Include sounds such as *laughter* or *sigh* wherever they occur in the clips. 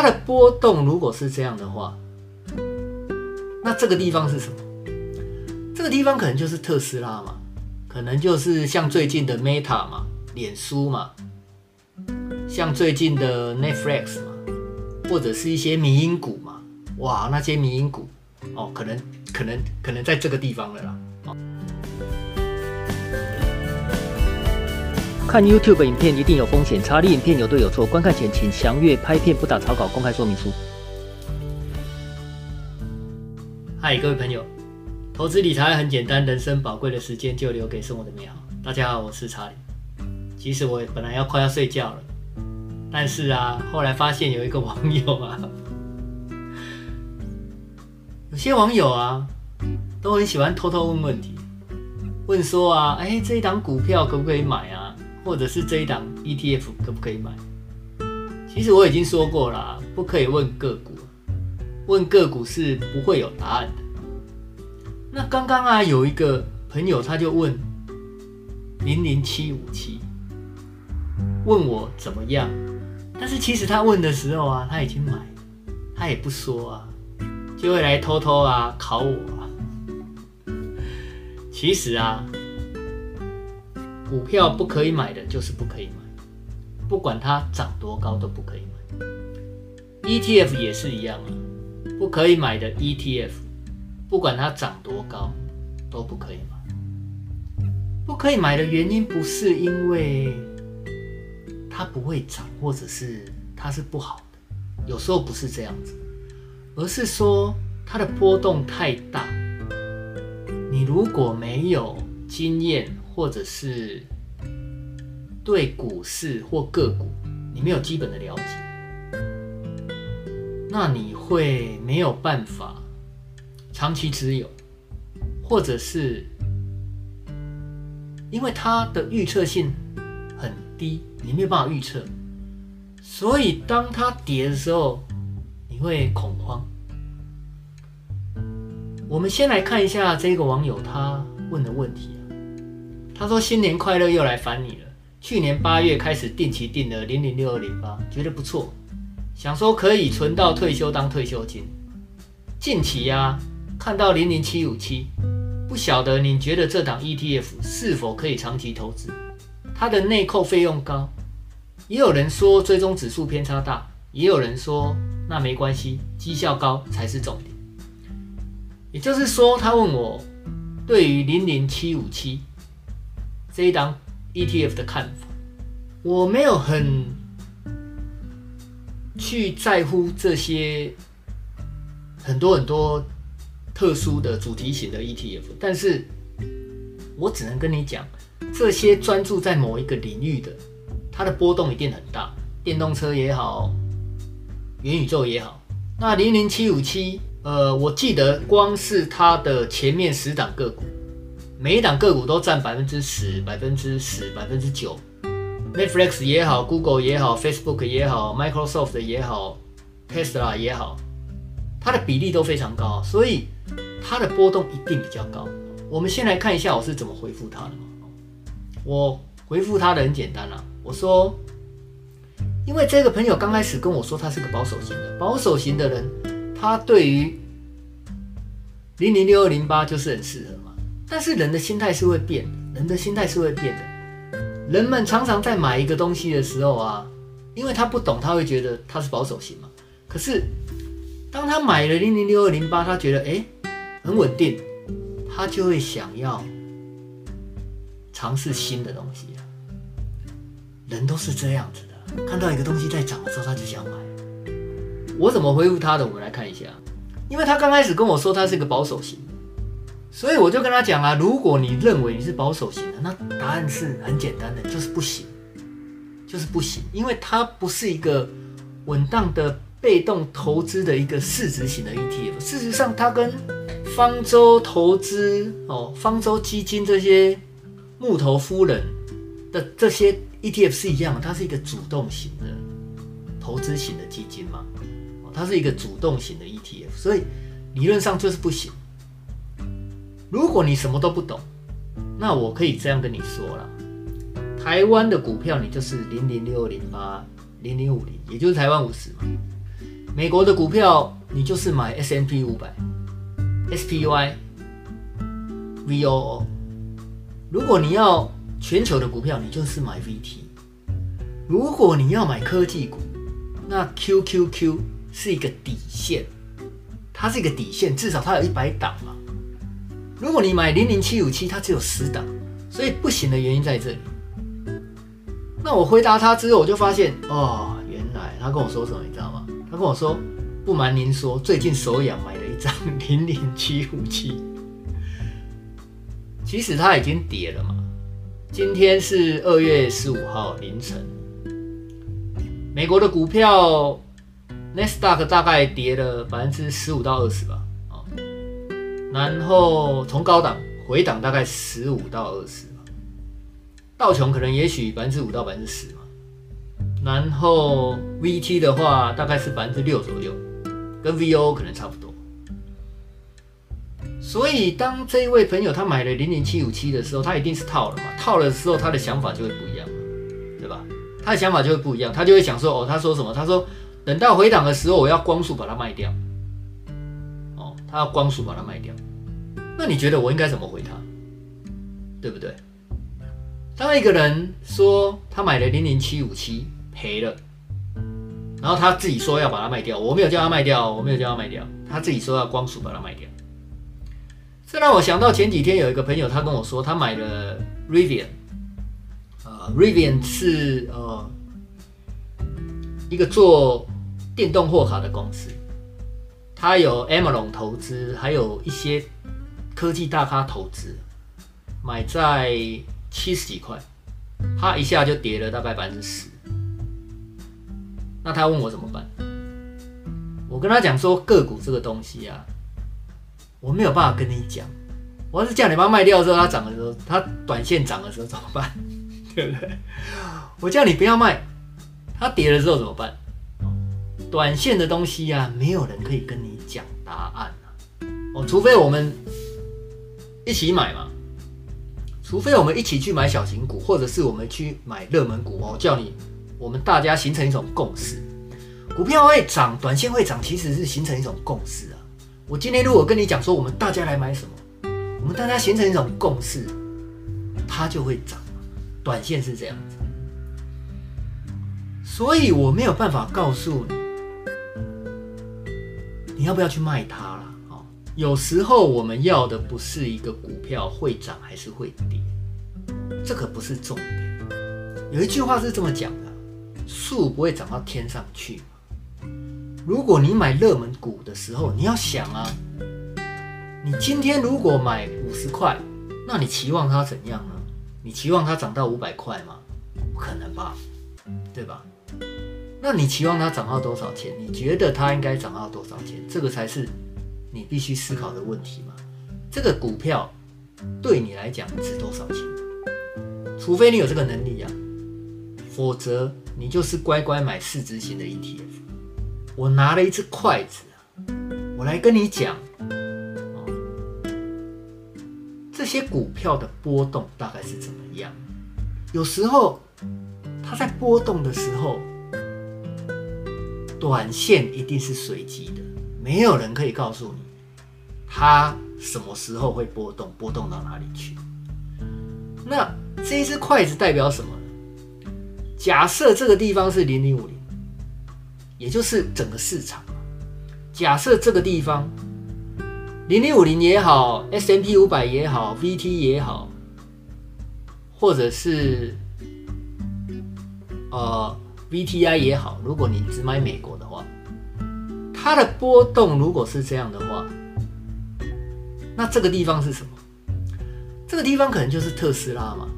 它的波动如果是这样的话，那这个地方是什么？这个地方可能就是特斯拉嘛，可能就是像最近的 Meta 嘛，脸书嘛，像最近的 Netflix 嘛，或者是一些迷因股嘛，哇，那些迷因股哦，可能可能可能在这个地方了啦。看 YouTube 影片一定有风险，查理影片有对有错，观看前请详阅拍片不打草稿公开说明书。嗨，各位朋友，投资理财很简单，人生宝贵的时间就留给生活的美好。大家好，我是查理。其实我本来要快要睡觉了，但是啊，后来发现有一个网友啊，有些网友啊，都很喜欢偷偷问问题，问说啊，哎，这一档股票可不可以买啊？或者是这一档 ETF 可不可以买？其实我已经说过了，不可以问个股，问个股是不会有答案的。那刚刚啊，有一个朋友他就问零零七五七，问我怎么样？但是其实他问的时候啊，他已经买，他也不说啊，就会来偷偷啊考我啊。其实啊。股票不可以买的，就是不可以买，不管它涨多高都不可以买。ETF 也是一样啊，不可以买的 ETF，不管它涨多高都不可以买。不可以买的原因不是因为它不会涨，或者是它是不好的，有时候不是这样子，而是说它的波动太大。你如果没有经验，或者是对股市或个股你没有基本的了解，那你会没有办法长期持有，或者是因为它的预测性很低，你没有办法预测，所以当它跌的时候，你会恐慌。我们先来看一下这个网友他问的问题。他说：“新年快乐，又来烦你了。去年八月开始定期定了零零六二零八，觉得不错，想说可以存到退休当退休金。近期呀、看到零零七五七，不晓得您觉得这档 ETF 是否可以长期投资？它的内扣费用高，也有人说追踪指数偏差大，也有人说那没关系，绩效高才是重点。也就是说，他问我对于零零七五七。”这一档 ETF 的看法，我没有很去在乎这些很多很多特殊的主题型的 ETF，但是我只能跟你讲，这些专注在某一个领域的，它的波动一定很大，电动车也好，元宇宙也好。那零零七五七，呃，我记得光是它的前面十档个股。每一档个股都占百分之十、百分之十、百分之九，Netflix 也好，Google 也好，Facebook 也好，Microsoft 也好，Tesla 也好，它的比例都非常高，所以它的波动一定比较高。我们先来看一下我是怎么回复他的。我回复他的很简单啦，我说，因为这个朋友刚开始跟我说他是个保守型的，保守型的人，他对于零零六二零八就是很适合。但是人的心态是会变，人的心态是会变的。人们常常在买一个东西的时候啊，因为他不懂，他会觉得他是保守型嘛。可是当他买了零零六二零八，他觉得哎很稳定，他就会想要尝试新的东西啊。人都是这样子的，看到一个东西在涨的时候，他就想买。我怎么回复他的？我们来看一下，因为他刚开始跟我说他是一个保守型。所以我就跟他讲啊，如果你认为你是保守型的，那答案是很简单的，就是不行，就是不行，因为它不是一个稳当的被动投资的一个市值型的 ETF。事实上，它跟方舟投资哦、方舟基金这些木头夫人的这些 ETF 是一样，它是一个主动型的投资型的基金嘛，它是一个主动型的 ETF，所以理论上就是不行。如果你什么都不懂，那我可以这样跟你说了：台湾的股票你就是零零六二零八零零五零，也就是台湾五十嘛。美国的股票，你就是买 S&P 五百、SPY、VOO。如果你要全球的股票，你就是买 VT。如果你要买科技股，那 QQQ 是一个底线，它是一个底线，至少它有一百档嘛。如果你买零零七五七，它只有十档，所以不行的原因在这里。那我回答他之后，我就发现哦，原来他跟我说什么，你知道吗？他跟我说，不瞒您说，最近手痒买了一张零零七五七，其实它已经跌了嘛。今天是二月十五号凌晨，美国的股票纳斯达克大概跌了百分之十五到二十吧，然后从高档回档大概十五到二十。道琼可能也许百分之五到百分之十嘛，然后 VT 的话大概是百分之六左右，跟 VO 可能差不多。所以当这一位朋友他买了零零七五七的时候，他一定是套了嘛，套了的时候他的想法就会不一样嘛，对吧？他的想法就会不一样，他就会想说，哦，他说什么？他说等到回档的时候，我要光速把它卖掉。他要光速把它卖掉。那你觉得我应该怎么回他？对不对？当一个人说他买了零零七五七赔了，然后他自己说要把它卖掉，我没有叫他卖掉，我没有叫他卖掉，他自己说要光速把它卖掉。这让我想到前几天有一个朋友，他跟我说他买了 Rivian，呃，Rivian 是呃一个做电动货卡的公司，他有 Amazon 投资，还有一些科技大咖投资，买在。七十几块，啪一下就跌了大概百分之十。那他问我怎么办？我跟他讲说，个股这个东西啊，我没有办法跟你讲。我要是叫你把它卖掉的时候，它涨的时候，它短线涨的时候怎么办？*laughs* 对不对？我叫你不要卖，它跌了之后怎么办？短线的东西啊，没有人可以跟你讲答案啊。哦，除非我们一起买嘛。除非我们一起去买小型股，或者是我们去买热门股哦，叫你我们大家形成一种共识，股票会涨，短线会涨，其实是形成一种共识啊。我今天如果跟你讲说，我们大家来买什么，我们大家形成一种共识，它就会涨，短线是这样子。所以我没有办法告诉你，你要不要去卖它了。有时候我们要的不是一个股票会涨还是会跌，这可不是重点。有一句话是这么讲的：树不会长到天上去。如果你买热门股的时候，你要想啊，你今天如果买五十块，那你期望它怎样呢？你期望它涨到五百块吗？不可能吧，对吧？那你期望它涨到多少钱？你觉得它应该涨到多少钱？这个才是。你必须思考的问题嘛，这个股票对你来讲值多少钱？除非你有这个能力、啊，否则你就是乖乖买市值型的 ETF。我拿了一只筷子，我来跟你讲，这些股票的波动大概是怎么样？有时候它在波动的时候，短线一定是随机的。没有人可以告诉你，它什么时候会波动，波动到哪里去？那这一只筷子代表什么？假设这个地方是零零五零，也就是整个市场。假设这个地方零零五零也好，S M P 五百也好，VT 也好，或者是呃 VTI 也好，如果你只买美国的话。它的波动如果是这样的话，那这个地方是什么？这个地方可能就是特斯拉嘛，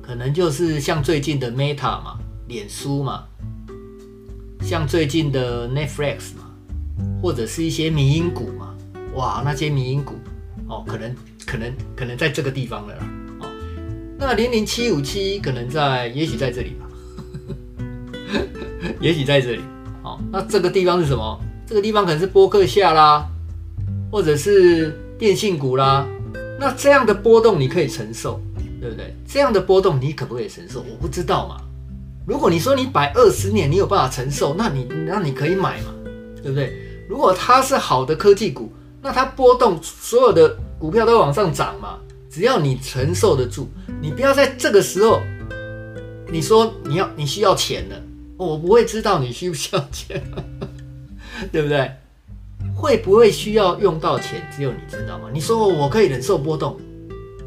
可能就是像最近的 Meta 嘛，脸书嘛，像最近的 Netflix 嘛，或者是一些迷因股嘛，哇，那些迷因股哦，可能可能可能在这个地方了啦，哦，那零零七五七可能在，也许在这里吧，*laughs* 也许在这里，好，那这个地方是什么？这个地方可能是波克夏啦，或者是电信股啦，那这样的波动你可以承受，对不对？这样的波动你可不可以承受？我不知道嘛。如果你说你摆二十年，你有办法承受，那你那你可以买嘛，对不对？如果它是好的科技股，那它波动，所有的股票都往上涨嘛。只要你承受得住，你不要在这个时候，你说你要你需要钱了，我不会知道你需不需要钱，*laughs* 对不对？会不会需要用到钱，只有你知道吗？你说我可以忍受波动，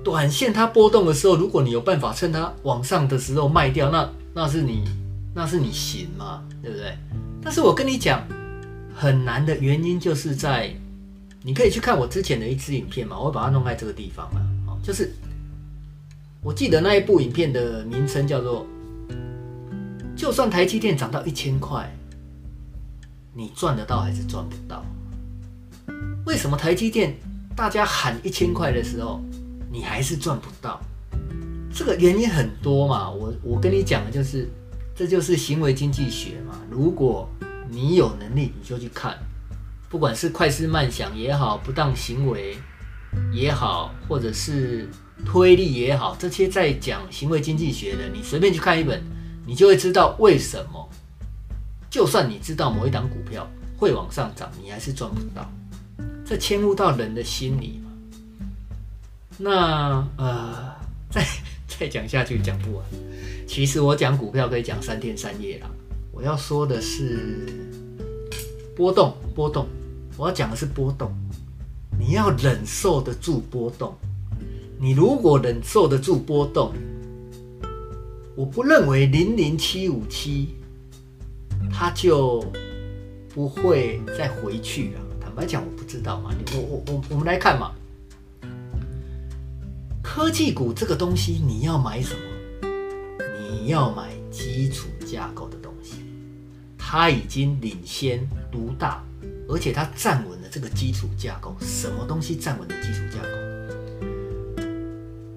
短线它波动的时候，如果你有办法趁它往上的时候卖掉，那那是你那是你行吗？对不对？但是我跟你讲。很难的原因就是在，你可以去看我之前的一支影片嘛，我会把它弄在这个地方嘛。就是我记得那一部影片的名称叫做“就算台积电涨到一千块，你赚得到还是赚不到？为什么台积电大家喊一千块的时候，你还是赚不到？这个原因很多嘛。我我跟你讲的就是，这就是行为经济学嘛。如果你有能力，你就去看，不管是快思慢想也好，不当行为也好，或者是推力也好，这些在讲行为经济学的，你随便去看一本，你就会知道为什么。就算你知道某一档股票会往上涨，你还是赚不到。这牵入到人的心理嘛。那呃，*laughs* 再再讲下去讲不完。其实我讲股票可以讲三天三夜啦。我要说的是波动，波动。我要讲的是波动，你要忍受得住波动。你如果忍受得住波动，我不认为零零七五七它就不会再回去了。坦白讲，我不知道嘛。你我我我我们来看嘛，科技股这个东西，你要买什么？你要买基础架构的东西。它已经领先独大，而且它站稳了这个基础架构。什么东西站稳了基础架构？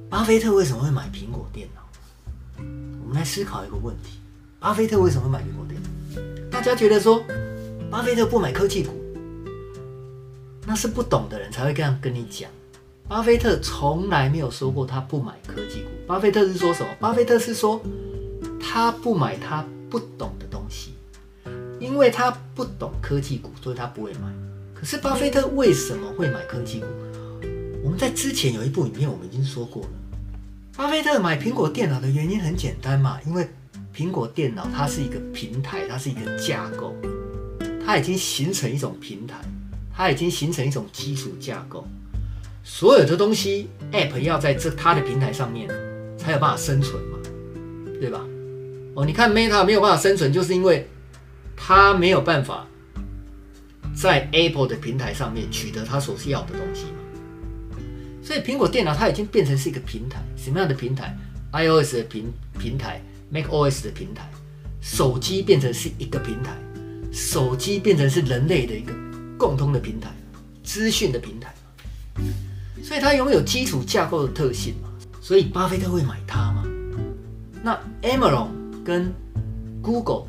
巴菲特为什么会买苹果电脑？们来思考一个问题：巴菲特为什么买苹果电脑？大家觉得说，巴菲特不买科技股，那是不懂的人才会这样跟你讲。巴菲特从来没有说过他不买科技股。巴菲特是说什么？巴菲特是说他不买他不懂的东西。因为他不懂科技股，所以他不会买。可是巴菲特为什么会买科技股？我们在之前有一部影片，我们已经说过了。巴菲特买苹果电脑的原因很简单嘛，因为苹果电脑它是一个平台，它是一个架构，它已经形成一种平台，它已经形成一种基础架构。所有的东西，App 要在这它的平台上面才有办法生存嘛，对吧？哦，你看 Meta 没有办法生存，就是因为。他没有办法在 Apple 的平台上面取得他所需要的东西，所以苹果电脑它已经变成是一个平台，什么样的平台？iOS 的平平台，macOS 的平台，手机变成是一个平台，手机变成是人类的一个共通的平台，资讯的平台，所以它拥有基础架构的特性嘛，所以巴菲特会买它嘛。那 Amazon 跟 Google。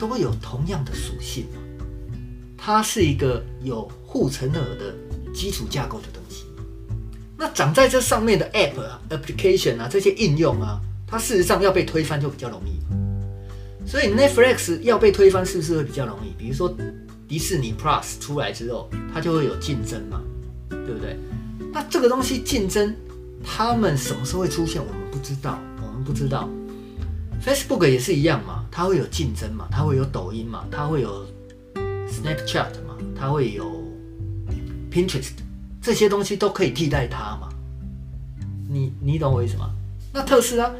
都会有同样的属性嘛，它是一个有护城河的基础架构的东西。那长在这上面的 App 啊、Application 啊这些应用啊，它事实上要被推翻就比较容易。所以 Netflix 要被推翻是不是会比较容易？比如说迪士尼 Plus 出来之后，它就会有竞争嘛，对不对？那这个东西竞争，他们什么时候会出现？我们不知道，我们不知道。Facebook 也是一样嘛，它会有竞争嘛，它会有抖音嘛，它会有 Snapchat 嘛，它会有 Pinterest，这些东西都可以替代它嘛。你你懂我意思吗？那特斯拉，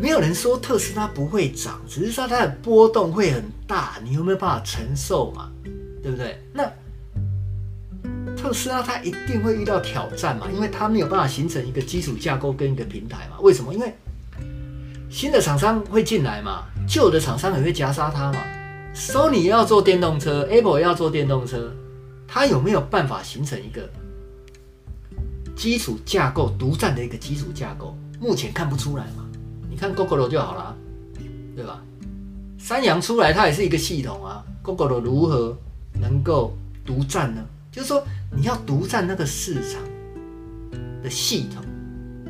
没有人说特斯拉不会涨，只是说它的波动会很大，你有没有办法承受嘛？对不对？那特斯拉它一定会遇到挑战嘛，因为它没有办法形成一个基础架构跟一个平台嘛。为什么？因为新的厂商会进来嘛？旧的厂商也会夹杀它嘛索尼要做电动车，Apple 要做电动车，它有没有办法形成一个基础架构独占的一个基础架构？目前看不出来嘛？你看 Google 就好了，对吧？三阳出来，它也是一个系统啊。，Google 如何能够独占呢？就是说，你要独占那个市场的系统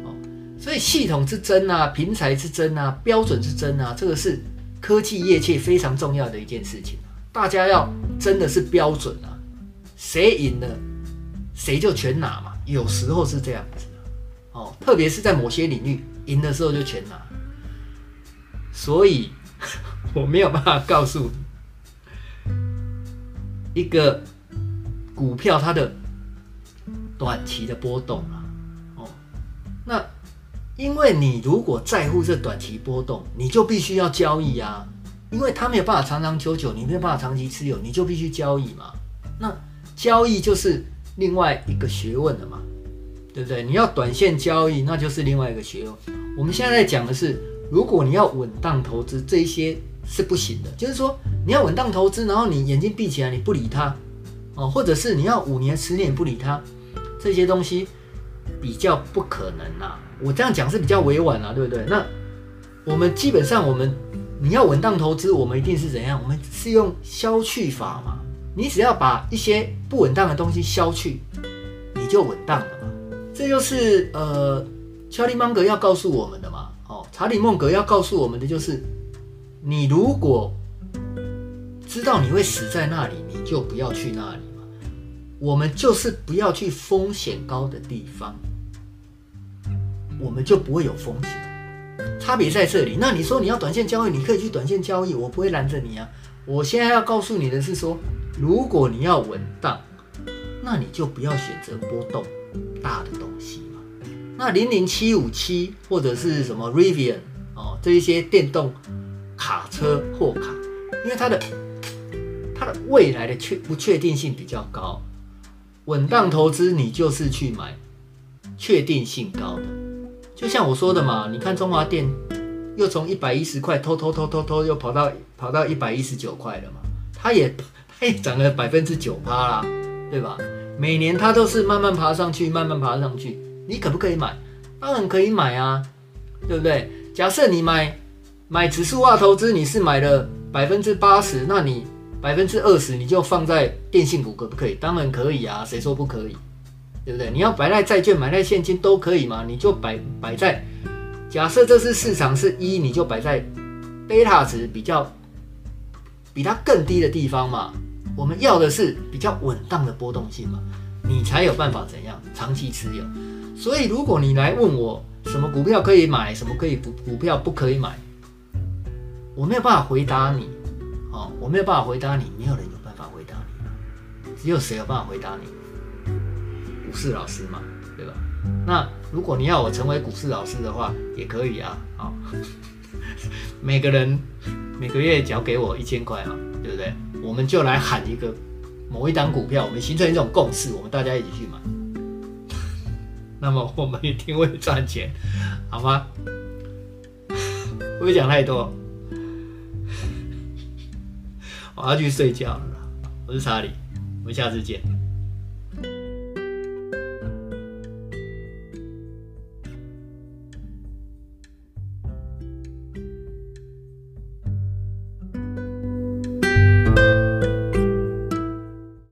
哦。所以系统之争啊，平台之争啊，标准之争啊，这个是科技业界非常重要的一件事情。大家要真的是标准啊，谁赢了谁就全拿嘛，有时候是这样子哦，特别是在某些领域赢的时候就全拿，所以 *laughs* 我没有办法告诉你一个股票它的短期的波动啊，哦，那因为你如果在乎这短期波动，你就必须要交易啊。因为他没有办法长长久久，你没有办法长期持有，你就必须交易嘛。那交易就是另外一个学问了嘛，对不对？你要短线交易，那就是另外一个学问。我们现在在讲的是，如果你要稳当投资，这一些是不行的。就是说，你要稳当投资，然后你眼睛闭起来，你不理它，哦，或者是你要五年、十年不理它，这些东西比较不可能啊。我这样讲是比较委婉啊，对不对？那我们基本上我们。你要稳当投资，我们一定是怎样？我们是用消去法嘛。你只要把一些不稳当的东西消去，你就稳当了嘛。这就是呃，查理芒格要告诉我们的嘛。哦，查理孟格要告诉我们的就是，你如果知道你会死在那里，你就不要去那里嘛。我们就是不要去风险高的地方，我们就不会有风险。差别在这里。那你说你要短线交易，你可以去短线交易，我不会拦着你啊。我现在要告诉你的是说，如果你要稳当，那你就不要选择波动大的东西嘛。那零零七五七或者是什么 Rivian 哦，这一些电动卡车货卡，因为它的它的未来的确不确定性比较高，稳当投资你就是去买确定性高的。就像我说的嘛，你看中华电又从一百一十块偷偷偷偷偷又跑到跑到一百一十九块了嘛，它也它也涨了百分之九趴啦，对吧？每年它都是慢慢爬上去，慢慢爬上去。你可不可以买？当然可以买啊，对不对？假设你买买指数化投资，你是买了百分之八十，那你百分之二十你就放在电信股，可不可以？当然可以啊，谁说不可以？对不对？你要摆在债券、买在现金都可以嘛？你就摆摆在，假设这次市场是一，你就摆在贝塔值比较比它更低的地方嘛。我们要的是比较稳当的波动性嘛，你才有办法怎样长期持有。所以如果你来问我什么股票可以买，什么可以股股票不可以买，我没有办法回答你。哦，我没有办法回答你，没有人有办法回答你，只有谁有办法回答你？股市老师嘛，对吧？那如果你要我成为股市老师的话，也可以啊。好，*laughs* 每个人每个月缴给我一千块嘛，对不对？我们就来喊一个某一档股票，我们形成一种共识，我们大家一起去买。*laughs* 那么我们一定会赚钱，好吗？*laughs* 不会讲太多？*laughs* 我要去睡觉了。我是查理，我们下次见。